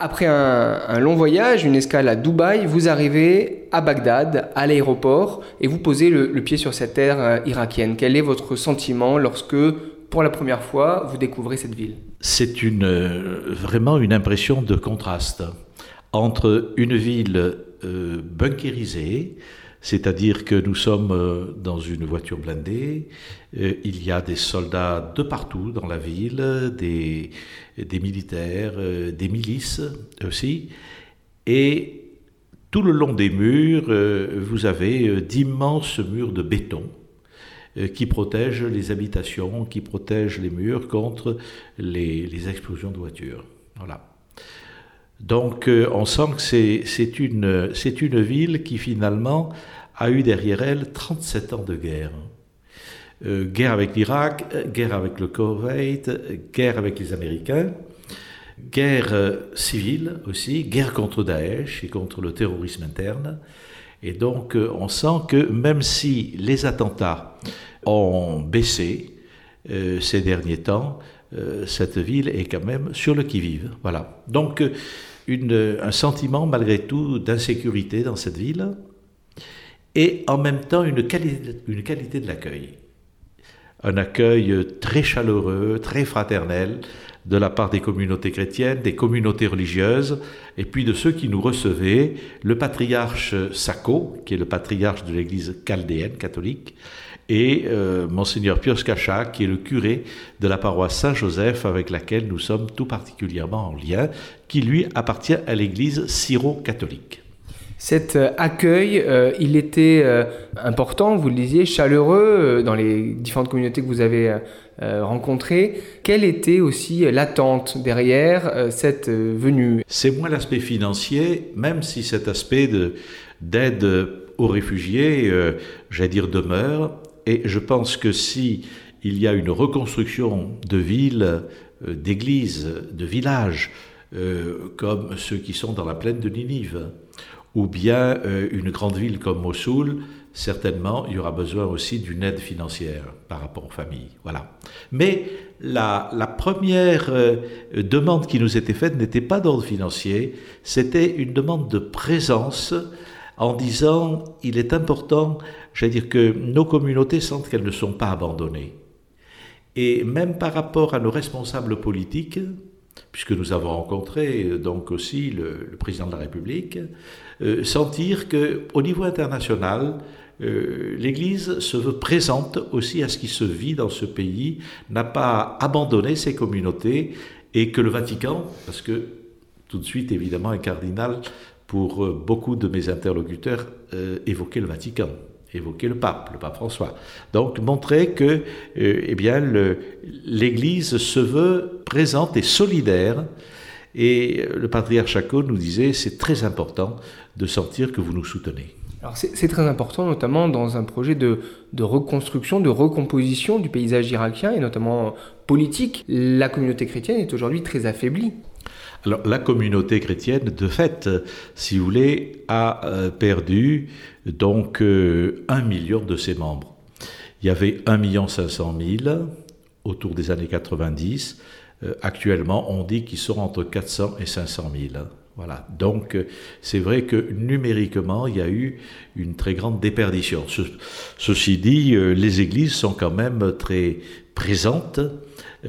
Après un, long voyage, une escale à Dubaï, vous arrivez à Bagdad, à l'aéroport, et vous posez le, pied sur cette terre euh, irakienne. Quel est votre sentiment lorsque, pour la première fois, vous découvrez cette ville? C'est une, euh, vraiment une impression de contraste entre une ville euh, bunkérisée, c'est-à-dire que nous sommes euh, dans une voiture blindée, euh, il y a des soldats de partout dans la ville, des, militaires, euh, des milices aussi, et tout le long des murs, vous avez d'immenses murs de béton qui protègent les habitations, qui protègent les murs contre les, les explosions de voitures. Voilà. Donc on sent que c'est une, ville qui finalement a eu derrière elle 37 ans de guerre. Euh, guerre avec l'Irak, guerre avec le Koweït, guerre avec les Américains, guerre euh, civile aussi, guerre contre Daesh et contre le terrorisme interne. Et donc euh, on sent que même si les attentats ont baissé ces derniers temps, cette ville est quand même sur le qui-vive. Voilà. Donc un sentiment malgré tout d'insécurité dans cette ville et en même temps une une qualité de l'accueil. Un accueil très chaleureux, très fraternel de la part des communautés chrétiennes, des communautés religieuses, et puis de ceux qui nous recevaient, le patriarche Sacco, qui est le patriarche de l'église chaldéenne catholique, et euh, monseigneur Pius Cacha, qui est le curé de la paroisse Saint-Joseph avec laquelle nous sommes tout particulièrement en lien, qui lui appartient à l'église syro-catholique. Cet euh, accueil, euh, il était euh, important, vous le disiez, chaleureux dans les différentes communautés que vous avez rencontrées. Quelle était aussi l'attente derrière cette venue? C'est moins l'aspect financier, même si cet aspect d'aide aux réfugiés, j'allais dire, demeure. Et je pense que si il y a une reconstruction de villes, d'églises, de villages, comme ceux qui sont dans la plaine de Ninive, ou bien euh, une grande ville comme Mossoul, certainement, il y aura besoin aussi d'une aide financière par rapport aux familles. Voilà. Mais la, première euh, demande qui nous était faite n'était pas d'ordre financier, c'était une demande de présence en disant il est important, j'allais dire que nos communautés sentent qu'elles ne sont pas abandonnées. Et même par rapport à nos responsables politiques, puisque nous avons rencontré euh, donc aussi le, président de la République, euh, sentir que au niveau international, euh, l'Église se veut présente aussi à ce qui se vit dans ce pays, n'a pas abandonné ses communautés et que le Vatican, parce que tout de suite évidemment un cardinal pour beaucoup de mes interlocuteurs évoquait le Vatican évoquer le pape, le pape François. Donc montrer que euh, eh bien, l'Église se veut présente et solidaire. Et le patriarche Chaco nous disait, c'est très important de sentir que vous nous soutenez. Alors c'est très important, notamment dans un projet de, de, reconstruction, de recomposition du paysage irakien, et notamment politique. La communauté chrétienne est aujourd'hui très affaiblie. La communauté chrétienne, de fait, si vous voulez, a euh, perdu donc euh, un million de ses membres. Il y avait 1 million 500 000 autour des années 90. Euh, actuellement, on dit qu'ils sont entre 400 et 500 000. Voilà. Donc, c'est vrai que numériquement, il y a eu une très grande déperdition. ceci dit, les églises sont quand même très présentes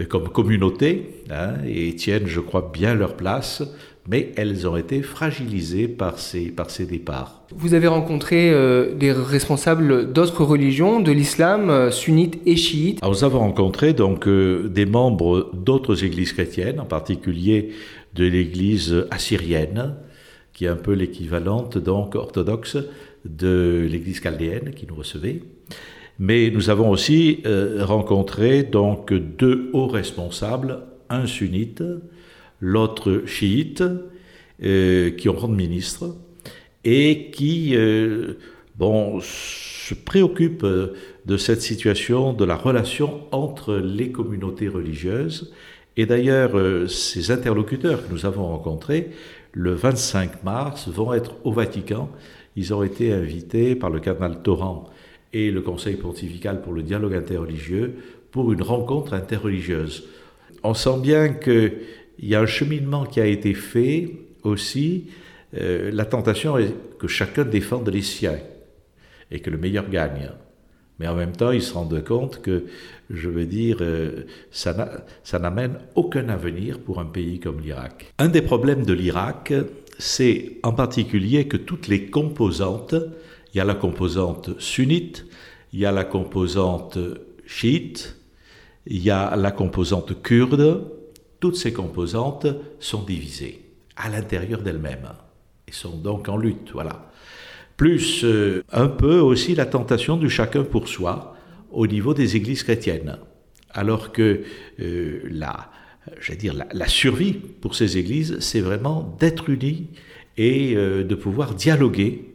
comme communauté hein, et tiennent, je crois, bien leur place, mais elles ont été fragilisées par ces, par ces départs. Vous avez rencontré euh, des responsables d'autres religions, de l'islam, euh, sunnite et chiite Nous avons rencontré donc des membres d'autres églises chrétiennes, en particulier de l'église assyrienne, qui est un peu l'équivalente donc orthodoxe de l'église chaldéenne qui nous recevait. Mais nous avons aussi euh, rencontré donc deux hauts responsables, un sunnite, l'autre chiite, euh, qui ont rang de ministre et qui euh, bon, se préoccupent de cette situation, de la relation entre les communautés religieuses. Et d'ailleurs, ces interlocuteurs que nous avons rencontrés, le 25 mars, vont être au Vatican. Ils ont été invités par le cardinal Torrent et le Conseil pontifical pour le dialogue interreligieux pour une rencontre interreligieuse. On sent bien que il y a un cheminement qui a été fait aussi. Euh, la tentation est que chacun défende les siens et que le meilleur gagne. Mais en même temps, ils se rendent compte que, je veux dire, euh, ça n'amène aucun avenir pour un pays comme l'Irak. Un des problèmes de l'Irak, c'est en particulier que toutes les composantes, il y a la composante sunnite, il y a la composante chiite, il y a la composante kurde, toutes ces composantes sont divisées à l'intérieur d'elles-mêmes et sont donc en lutte. Voilà. Plus euh, un peu aussi la tentation du chacun pour soi au niveau des églises chrétiennes. Alors que euh, la, dire, la, survie pour ces églises, c'est vraiment d'être unis et euh, de pouvoir dialoguer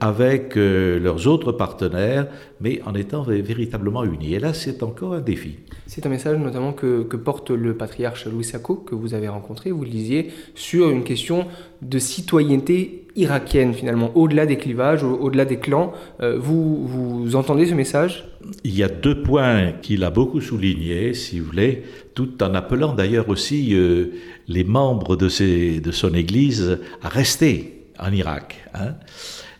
avec euh, leurs autres partenaires, mais en étant véritablement unis. Et là, c'est encore un défi. C'est un message notamment que, porte le patriarche Louis Sacco, que vous avez rencontré, vous le lisiez, sur une question de citoyenneté irakienne, finalement, au-delà des clivages, au-delà des clans. Euh, vous, vous entendez ce message? Il y a deux points qu'il a beaucoup soulignés, si vous voulez, tout en appelant d'ailleurs aussi les membres de son Église à rester en Irak. Hein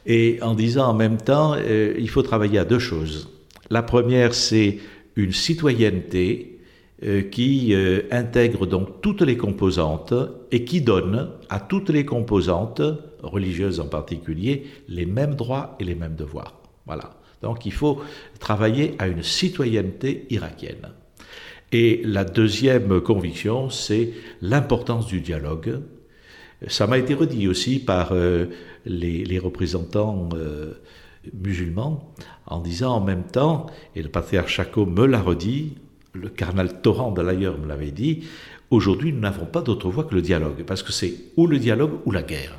et en disant en même temps, euh, il faut travailler à deux choses. La première, c'est une citoyenneté euh, qui euh, intègre donc toutes les composantes et qui donne à toutes les composantes, religieuses en particulier, les mêmes droits et les mêmes devoirs. Voilà. Donc il faut travailler à une citoyenneté irakienne. Et la deuxième conviction, c'est l'importance du dialogue. Ça m'a été redit aussi par les, représentants euh, musulmans en disant en même temps, et le patriarche Chaco me l'a redit, le cardinal Torrent de l'ailleurs me l'avait dit, aujourd'hui nous n'avons pas d'autre voie que le dialogue, parce que c'est ou le dialogue ou la guerre.